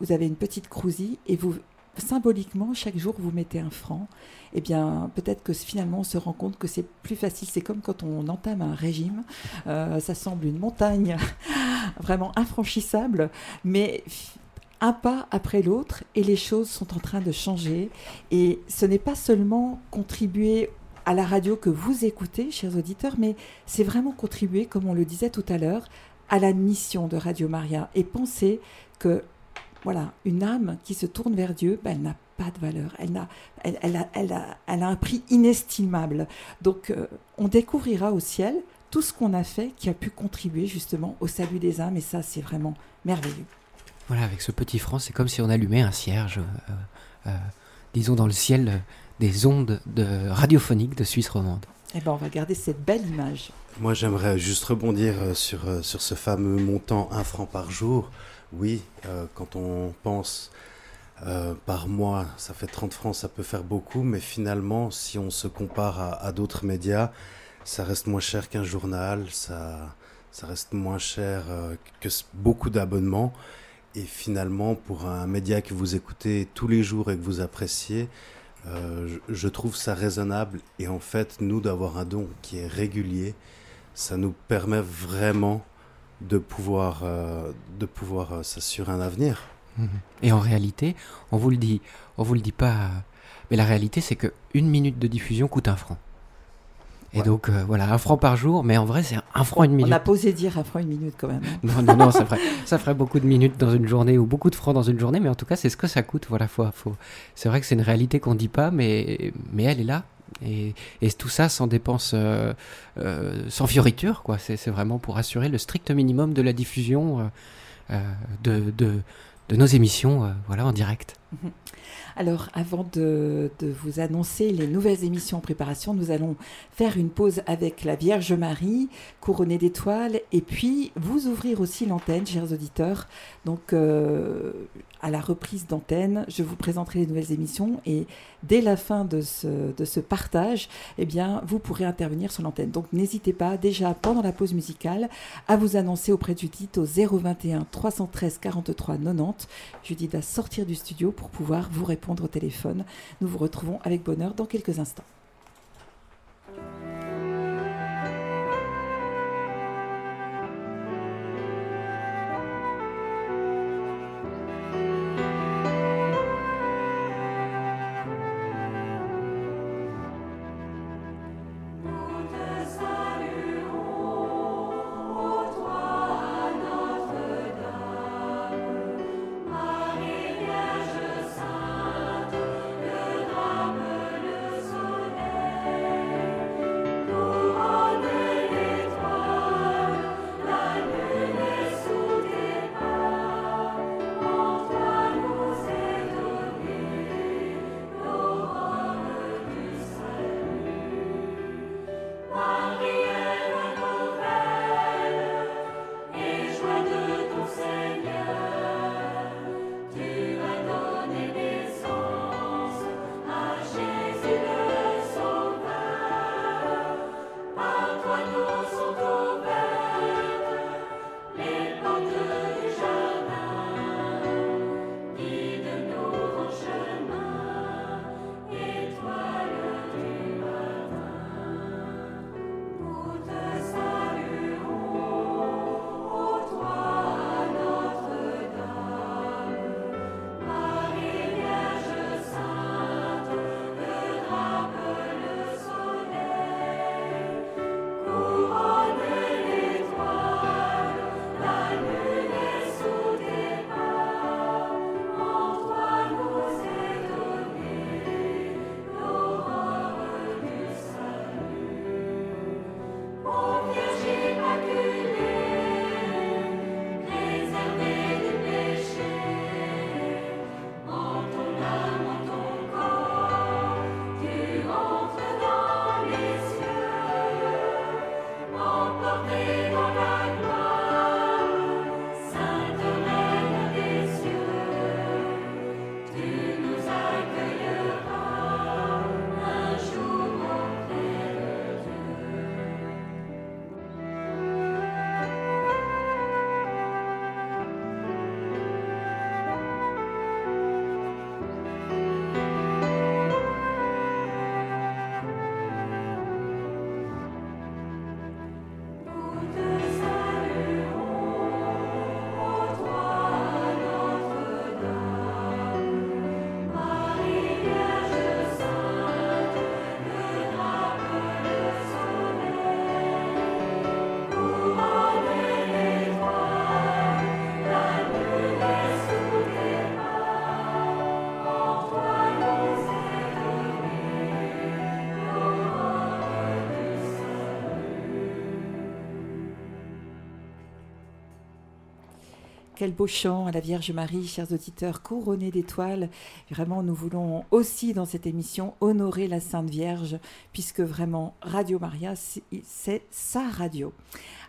vous avez une petite crousie et vous symboliquement, chaque jour, vous mettez un franc, eh bien, peut-être que finalement, on se rend compte que c'est plus facile. C'est comme quand on entame un régime. Euh, ça semble une montagne vraiment infranchissable, mais un pas après l'autre, et les choses sont en train de changer. Et ce n'est pas seulement contribuer à la radio que vous écoutez, chers auditeurs, mais c'est vraiment contribuer, comme on le disait tout à l'heure, à la mission de Radio Maria et penser que voilà, une âme qui se tourne vers Dieu, ben, elle n'a pas de valeur, elle, a, elle, elle, a, elle, a, un prix inestimable. Donc euh, on découvrira au ciel tout ce qu'on a fait qui a pu contribuer justement au salut des âmes, et ça c'est vraiment merveilleux. Voilà, avec ce petit franc, c'est comme si on allumait un cierge. Euh, euh, disons, dans le ciel des ondes de radiophoniques de Suisse romande. Eh ben, on va garder cette belle image. Moi, j'aimerais juste rebondir sur, sur ce fameux montant 1 franc par jour. Oui, euh, quand on pense par mois, ça fait 30 francs, ça peut faire beaucoup, mais finalement, si on se compare à, d'autres médias, ça reste moins cher qu'un journal, ça, reste moins cher que beaucoup d'abonnements. Et finalement, pour un média que vous écoutez tous les jours et que vous appréciez, euh, je, trouve ça raisonnable. Et en fait, nous, d'avoir un don qui est régulier, ça nous permet vraiment de pouvoir, euh, de pouvoir euh, s'assurer un avenir. Mhm. Et en réalité, on vous le dit, on vous le dit pas, mais la réalité, c'est que une minute de diffusion coûte un franc. Et donc, euh, voilà, un franc par jour, mais en vrai, c'est un franc une minute. On a posé dire un franc une minute quand même. Hein. non, non, non, ça ferait, ça ferait beaucoup de minutes dans une journée ou beaucoup de francs dans une journée, mais en tout cas, c'est ce que ça coûte. Voilà, faut, faut... c'est vrai que c'est une réalité qu'on dit pas, mais, mais elle est là. Et, tout ça sans dépenses, euh, euh, sans fioriture, quoi. C'est, vraiment pour assurer le strict minimum de la diffusion de, de, de, nos émissions voilà, en direct. Mhm. Alors, avant de, vous annoncer les nouvelles émissions en préparation, nous allons faire une pause avec la Vierge Marie, couronnée d'étoiles, et puis vous ouvrir aussi l'antenne, chers auditeurs. Donc, euh, à la reprise d'antenne, je vous présenterai les nouvelles émissions et dès la fin de ce, de ce partage, eh bien, vous pourrez intervenir sur l'antenne. Donc n'hésitez pas déjà pendant la pause musicale à vous annoncer auprès de Judith au 021 313 43 90. Judith va sortir du studio pour pouvoir vous répondre au téléphone. Nous vous retrouvons avec bonheur dans quelques instants. Quel beau chant à la Vierge Marie, chers auditeurs, couronnés d'étoiles. Vraiment, nous voulons aussi dans cette émission honorer la Sainte Vierge, puisque vraiment, Radio Maria, c'est sa radio.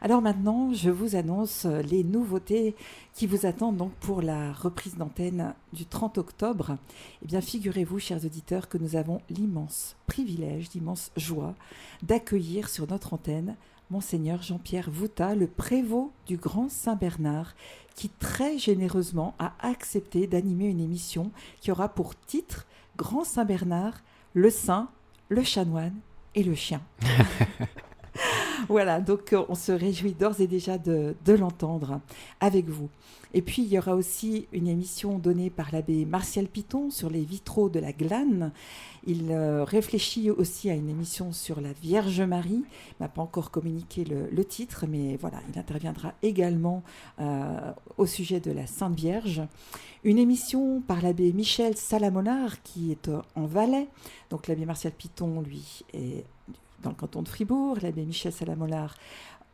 Alors maintenant, je vous annonce les nouveautés qui vous attendent donc pour la reprise d'antenne du 30 octobre. Eh bien, figurez-vous, chers auditeurs, que nous avons l'immense privilège, l'immense joie d'accueillir sur notre antenne Monseigneur Jean-Pierre Vouta, le prévôt du Grand Saint-Bernard, qui très généreusement a accepté d'animer une émission qui aura pour titre Grand Saint-Bernard, le saint, le chanoine et le chien. voilà, donc euh, on se réjouit d'ores et déjà de, l'entendre avec vous. Et puis il y aura aussi une émission donnée par l'abbé Martial Piton sur les vitraux de la glane. Il euh, réfléchit aussi à une émission sur la Vierge Marie. Il n'a pas encore communiqué le, titre, mais voilà, il interviendra également euh, au sujet de la Sainte Vierge. Une émission par l'abbé Michel Salamonard qui est en Valais. Donc l'abbé Martial Piton, lui, est dans le canton de Fribourg, l'abbé Michel Salamolard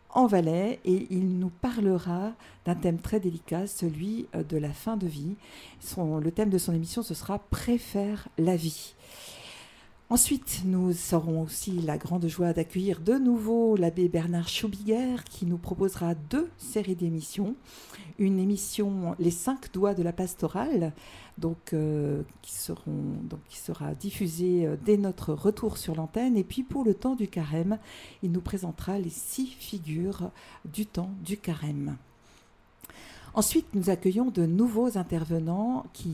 en Valais, et il nous parlera d'un thème très délicat, celui euh, de la fin de vie. le thème de son émission, ce sera Préfère la vie. Ensuite, nous aurons aussi la grande joie d'accueillir de nouveau l'abbé Bernard Schubiger qui nous proposera deux séries d'émissions. Une émission Les cinq doigts de la pastorale, donc, euh, qui sera diffusée euh, dès notre retour sur l'antenne. Et puis pour le temps du carême, il nous présentera les six figures du temps du carême. Ensuite, nous accueillons de nouveaux intervenants qui,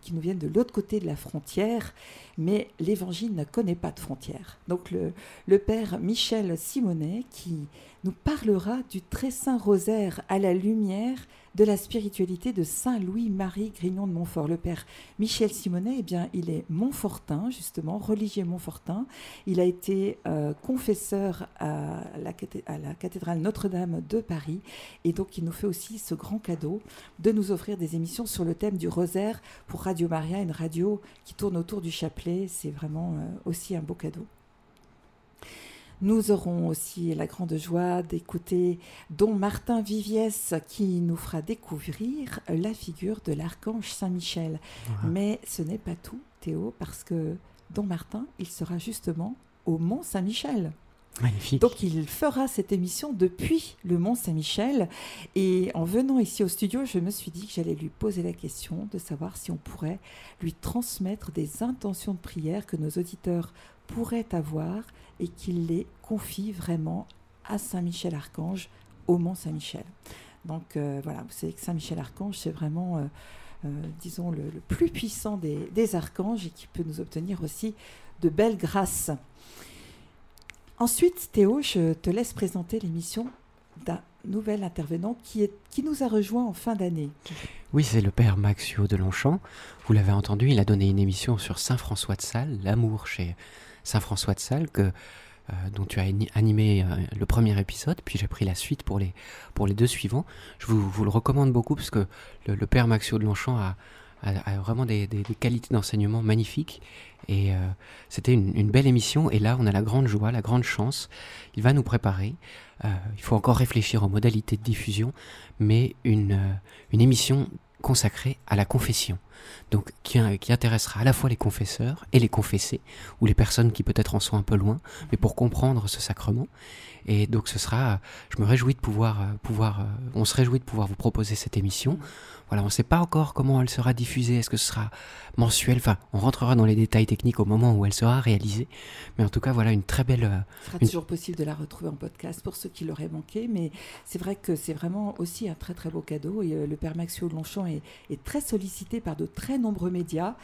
qui nous viennent de l'autre côté de la frontière, mais l'Évangile ne connaît pas de frontières. Donc le, le Père Michel Simonet qui nous parlera du très saint rosaire à la lumière de la spiritualité de Saint Louis-Marie Grignon de Montfort. Le père Michel Simonet, eh bien, il est Montfortin, justement, religieux Montfortin. Il a été euh, confesseur à la, cathédrale Notre-Dame de Paris. Et donc, il nous fait aussi ce grand cadeau de nous offrir des émissions sur le thème du rosaire pour Radio Maria, une radio qui tourne autour du chapelet. C'est vraiment euh, aussi un beau cadeau. Nous aurons aussi la grande joie d'écouter Don Martin Viviès qui nous fera découvrir la figure de l'archange Saint-Michel. Mais ce n'est pas tout, Théo, parce que Don Martin, il sera justement au Mont Saint-Michel. Magnifique. Donc il fera cette émission depuis le Mont Saint-Michel. Et en venant ici au studio, je me suis dit que j'allais lui poser la question de savoir si on pourrait lui transmettre des intentions de prière que nos auditeurs pourraient avoir et qu'il les confie vraiment à Saint-Michel-Archange au Mont Saint-Michel. Donc euh, voilà, vous savez que Saint-Michel-Archange, c'est vraiment, euh, euh, disons, le, plus puissant des, des, archanges et qui peut nous obtenir aussi de belles grâces. Ensuite, Théo, je te laisse présenter l'émission d'un nouvel intervenant qui, est, qui nous a rejoint en fin d'année. Oui, c'est le père Maxio de Longchamp. Vous l'avez entendu, il a donné une émission sur Saint François de Sales, l'amour chez Saint François de Sales, que, euh, dont tu as animé euh, le premier épisode, puis j'ai pris la suite pour les, pour les deux suivants. Je vous, vous le recommande beaucoup parce que le, père Maxio de Longchamp a, vraiment des, des, qualités d'enseignement magnifiques. Et euh, c'était une, une, belle émission. Et là, on a la grande joie, la grande chance. Il va nous préparer. il faut encore réfléchir aux modalités de diffusion, mais une, une émission consacrée à la confession donc qui, qui, intéressera à la fois les confesseurs et les confessés, ou les personnes qui peut-être en sont un peu loin, mais pour comprendre ce sacrement. Et donc ce sera, je me réjouis de pouvoir, euh, pouvoir euh, on se réjouit de pouvoir vous proposer cette émission. Voilà, on ne sait pas encore comment elle sera diffusée, est-ce que ce sera mensuel, enfin, on rentrera dans les détails techniques au moment où elle sera réalisée. Mais en tout cas, voilà une très belle... Euh, Ce sera toujours possible de la retrouver en podcast pour ceux qui l'auraient manqué, mais c'est vrai que c'est vraiment aussi un très très beau cadeau. Et le Père Maxio Longchamp est, est très sollicité par de très nombreux médias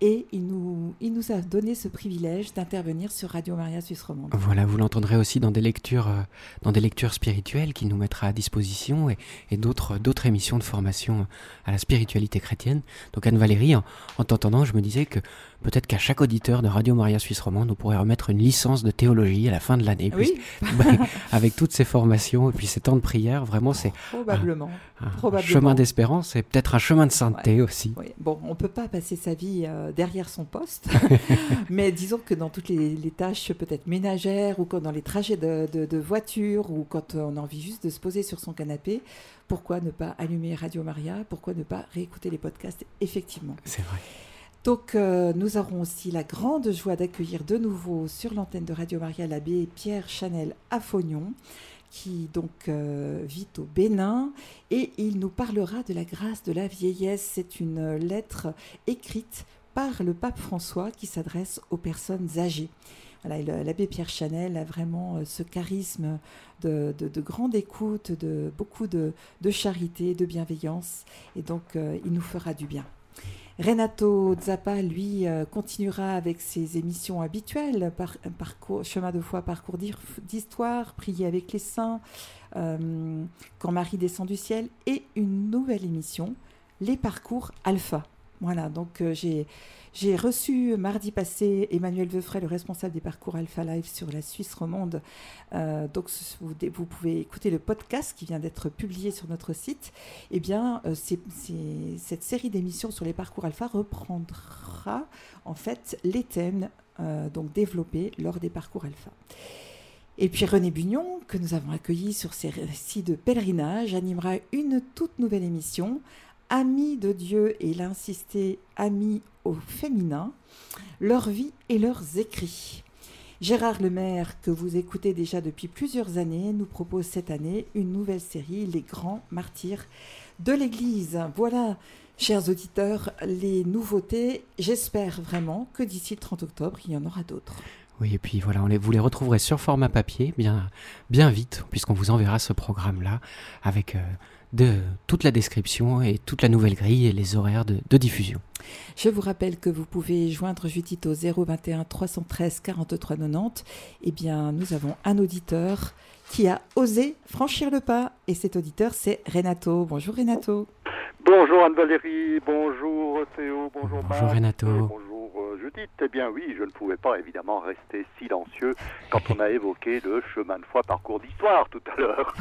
et il nous, il nous a donné ce privilège d'intervenir sur Radio Maria Suisse Romande. Voilà, vous l'entendrez aussi dans des lectures, euh, dans des lectures spirituelles qu'il nous mettra à disposition et, d'autres, d'autres émissions de formation à la spiritualité chrétienne. Donc Anne-Valérie, en, en t'entendant, je me disais que peut-être qu'à chaque auditeur de Radio Maria Suisse Romande, on pourrait remettre une licence de théologie à la fin de l'année. Oui. Bah, avec toutes ces formations et puis ces temps de prière, vraiment, c'est probablement, un, chemin d'espérance et peut-être un chemin de sainteté aussi. Bon, on peut pas passer sa vie euh, derrière son poste. Mais disons que dans toutes les, tâches peut-être ménagères ou quand dans les trajets de, voiture ou quand on a envie juste de se poser sur son canapé, pourquoi ne pas allumer Radio Maria? Pourquoi ne pas réécouter les podcasts? Effectivement. C'est vrai. Donc, euh, nous aurons aussi la grande joie d'accueillir de nouveau sur l'antenne de Radio Maria l'abbé Pierre Chanel Affognon, qui donc euh, vit au Bénin et il nous parlera de la grâce de la vieillesse. C'est une lettre écrite par le pape François qui s'adresse aux personnes âgées. L'abbé Pierre Chanel a vraiment euh, ce charisme de, grande écoute, de beaucoup de, charité, de bienveillance, et donc il nous fera du bien. Renato Zappa, lui, euh, continuera avec ses émissions habituelles, chemin de foi, parcours d'histoire, prier avec les saints, euh, quand Marie descend du ciel, et une nouvelle émission, les parcours alpha. Voilà, donc euh, j'ai reçu mardi passé Emmanuel Veufray, le responsable des parcours Alpha Live sur la Suisse romande. Euh, donc vous, vous, pouvez écouter le podcast qui vient d'être publié sur notre site. Eh bien, euh, cette série d'émissions sur les parcours Alpha reprendra en fait les thèmes donc développés lors des parcours Alpha. Et puis René Bugnon, que nous avons accueilli sur ces récits de pèlerinage, animera une toute nouvelle émission amis de Dieu et l'insister amis au féminin, leur vie et leurs écrits. Gérard Lemaire, que vous écoutez déjà depuis plusieurs années, nous propose cette année une nouvelle série, Les grands martyrs de l'Église. Voilà, chers auditeurs, les nouveautés. J'espère vraiment que d'ici le 30 octobre, il y en aura d'autres. Oui, et puis voilà, on les, vous les retrouverez sur format papier bien, bien vite, puisqu'on vous enverra ce programme-là avec... Euh, de toute la description et toute la nouvelle grille et les horaires de, diffusion. Je vous rappelle que vous pouvez joindre Judith au 021 313 43 90. Eh bien, nous avons un auditeur qui a osé franchir le pas et cet auditeur, c'est Renato. Bonjour Renato. Bonjour Anne-Valérie, bonjour Théo, bonjour Bonjour Renato. Bonjour euh, Judith. Eh bien oui, je ne pouvais pas évidemment rester silencieux quand on a évoqué le chemin de foi parcours d'histoire tout à l'heure.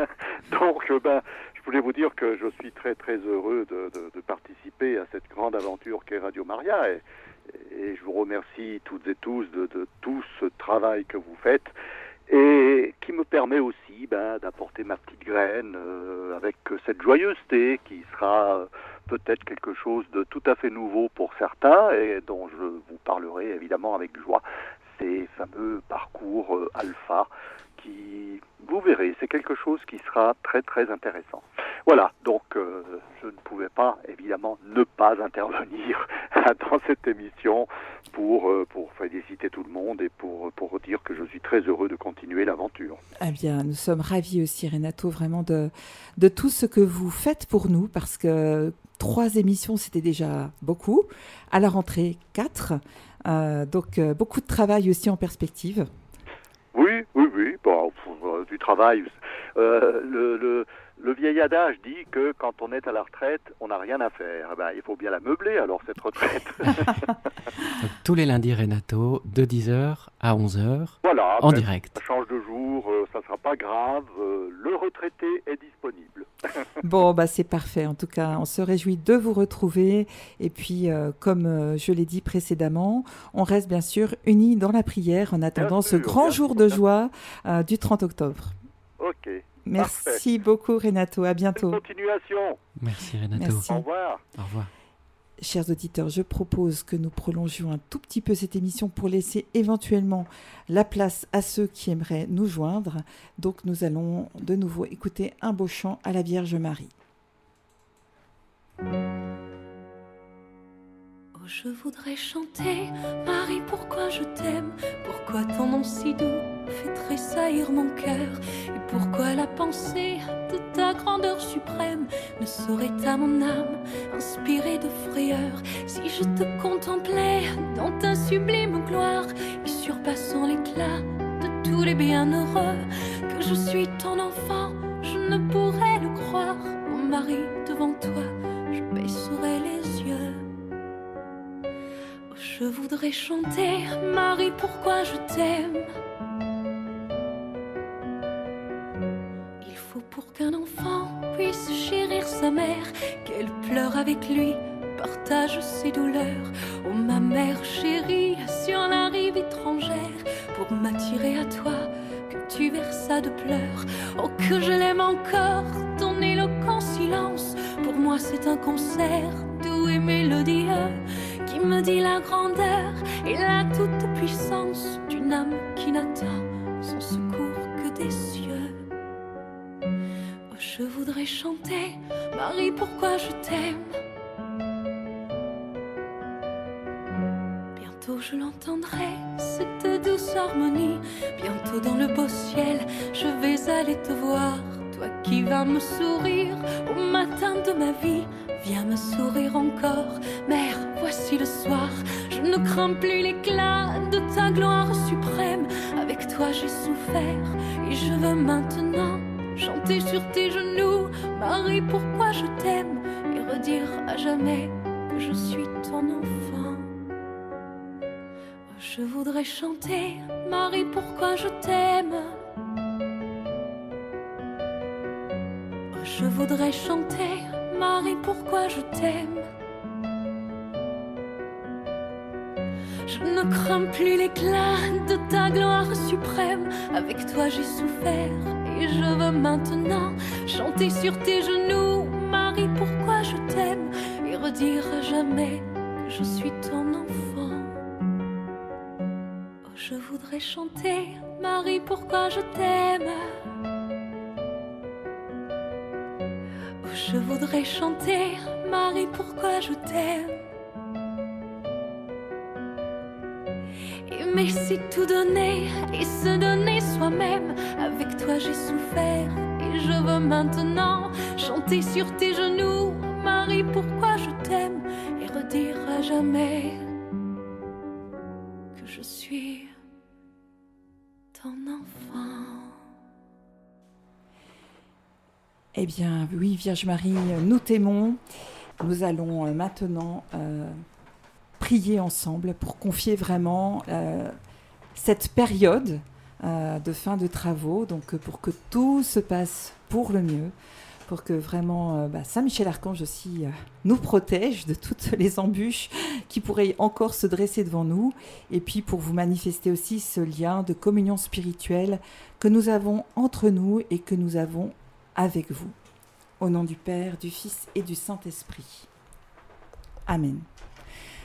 Donc euh, ben, je voulais vous dire que je suis très très heureux de, participer à cette grande aventure qu'est Radio Maria et, et, je vous remercie toutes et tous de, de tout ce travail que vous faites et qui me permet aussi ben, d'apporter ma petite graine euh, avec cette joyeuseté qui sera euh, peut-être quelque chose de tout à fait nouveau pour certains et dont je vous parlerai évidemment avec joie. Ces fameux parcours euh, alpha qui, vous verrez, c'est quelque chose qui sera très très intéressant. Voilà, donc je ne pouvais pas évidemment ne pas intervenir dans cette émission pour, euh, pour féliciter tout le monde et pour, pour dire que je suis très heureux de continuer l'aventure. Eh bien, nous sommes ravis aussi, Renato, vraiment de, de tout ce que vous faites pour nous, parce que trois émissions, c'était déjà beaucoup. À la rentrée, quatre. Euh, donc, euh, beaucoup de travail aussi en perspective. Oui, oui, oui. Bon, du travail. le, le le vieil adage dit que quand on est à la retraite, on n'a rien à faire. Eh ben, il faut bien la meubler alors cette retraite. tous les lundis, Renato, de 10h à 11h, voilà, en direct. Ça change de jour, euh, ça ne sera pas grave. Euh, le retraité est disponible. bon, bah, c'est parfait. En tout cas, on se réjouit de vous retrouver. Et puis, euh, comme je l'ai dit précédemment, on reste bien sûr unis dans la prière en attendant ce grand jour de joie du 30 octobre. Ok. Merci beaucoup Renato, à bientôt. continuation. Merci Renato. Au revoir. Au revoir. Chers auditeurs, je propose que nous prolongions un tout petit peu cette émission pour laisser éventuellement la place à ceux qui aimeraient nous joindre. Donc nous allons de nouveau écouter un beau chant à la Vierge Marie. Oh, je voudrais chanter, Marie, pourquoi je t'aime, pourquoi ton nom si doux fait tressaillir mon cœur, et pourquoi la pensée de ta grandeur suprême ne saurait à mon âme inspirer de frayeur? Si je te contemplais dans ta sublime gloire et surpassant l'éclat de tous les bienheureux, que je suis ton enfant, je ne pourrais le croire, oh Marie, Je voudrais chanter, Marie, pourquoi je t'aime? Il faut pour qu'un enfant puisse chérir sa mère, qu'elle pleure avec lui partage ses douleurs. Oh ma mère chérie, sur la rive étrangère, pour m'attirer à toi, que tu versas de pleurs. Oh que je l'aime encore, ton éloquent silence, pour moi c'est un concert doux et mélodieux me dit la grandeur et la toute puissance d'une âme qui n'attend son secours que des cieux. Oh, je voudrais chanter, Marie, pourquoi je t'aime? Bientôt je l'entendrai, cette douce harmonie. Bientôt dans le beau ciel, je vais aller te voir. Toi qui vas me sourire au matin de ma vie, viens me sourire encore. Mère, voici le soir, je ne crains plus l'éclat de ta gloire suprême. Avec toi j'ai souffert et je veux maintenant chanter sur tes genoux. Marie, pourquoi je t'aime et redire à jamais que je suis ton enfant? Je voudrais chanter, Marie, pourquoi je t'aime? Je voudrais chanter, Marie, pourquoi je t'aime? Je ne crains plus l'éclat de ta gloire suprême. Avec toi j'ai souffert et je veux maintenant chanter sur tes genoux. Marie, pourquoi je t'aime et redire à jamais que je suis ton enfant? Oh, je voudrais chanter, Marie, pourquoi je t'aime? Oh, je voudrais chanter, Marie, pourquoi je t'aime? Aimer c'est tout donner et se donner soi-même. Avec toi j'ai souffert et je veux maintenant chanter sur tes genoux. Marie, pourquoi je t'aime et redire à jamais que je suis ton enfant. Eh bien, oui, Vierge Marie, nous t'aimons. Nous allons euh, maintenant euh, prier ensemble pour confier vraiment euh, cette période euh, de fin de travaux, donc euh, pour que tout se passe pour le mieux, pour que vraiment bah, Saint Michel Archange aussi nous protège de toutes les embûches qui pourraient encore se dresser devant nous, et puis pour vous manifester aussi ce lien de communion spirituelle que nous avons entre nous et que nous avons avec vous. Au nom du Père, du Fils et du Saint-Esprit. Amen.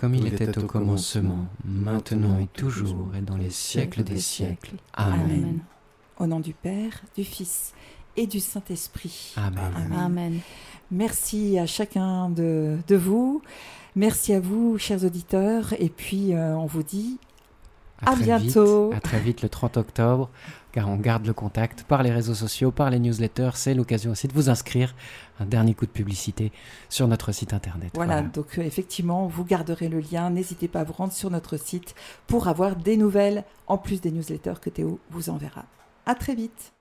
Comme il était au commencement, maintenant et toujours, et dans les siècles des siècles. Amen. Au nom du Père, du Fils et du Saint-Esprit. Amen. Amen. Amen. Merci à chacun de, de vous. Merci à vous, chers auditeurs. Et puis, euh, on vous dit À très bientôt. Vite, à très vite le 30 octobre, car on garde le contact par les réseaux sociaux, par les newsletters. C'est l'occasion aussi de vous inscrire. Un dernier coup de publicité sur notre site internet. Voilà, donc euh, effectivement, vous garderez le lien. N'hésitez pas à vous rendre sur notre site pour avoir des nouvelles, en plus des newsletters que Théo vous enverra. À très vite.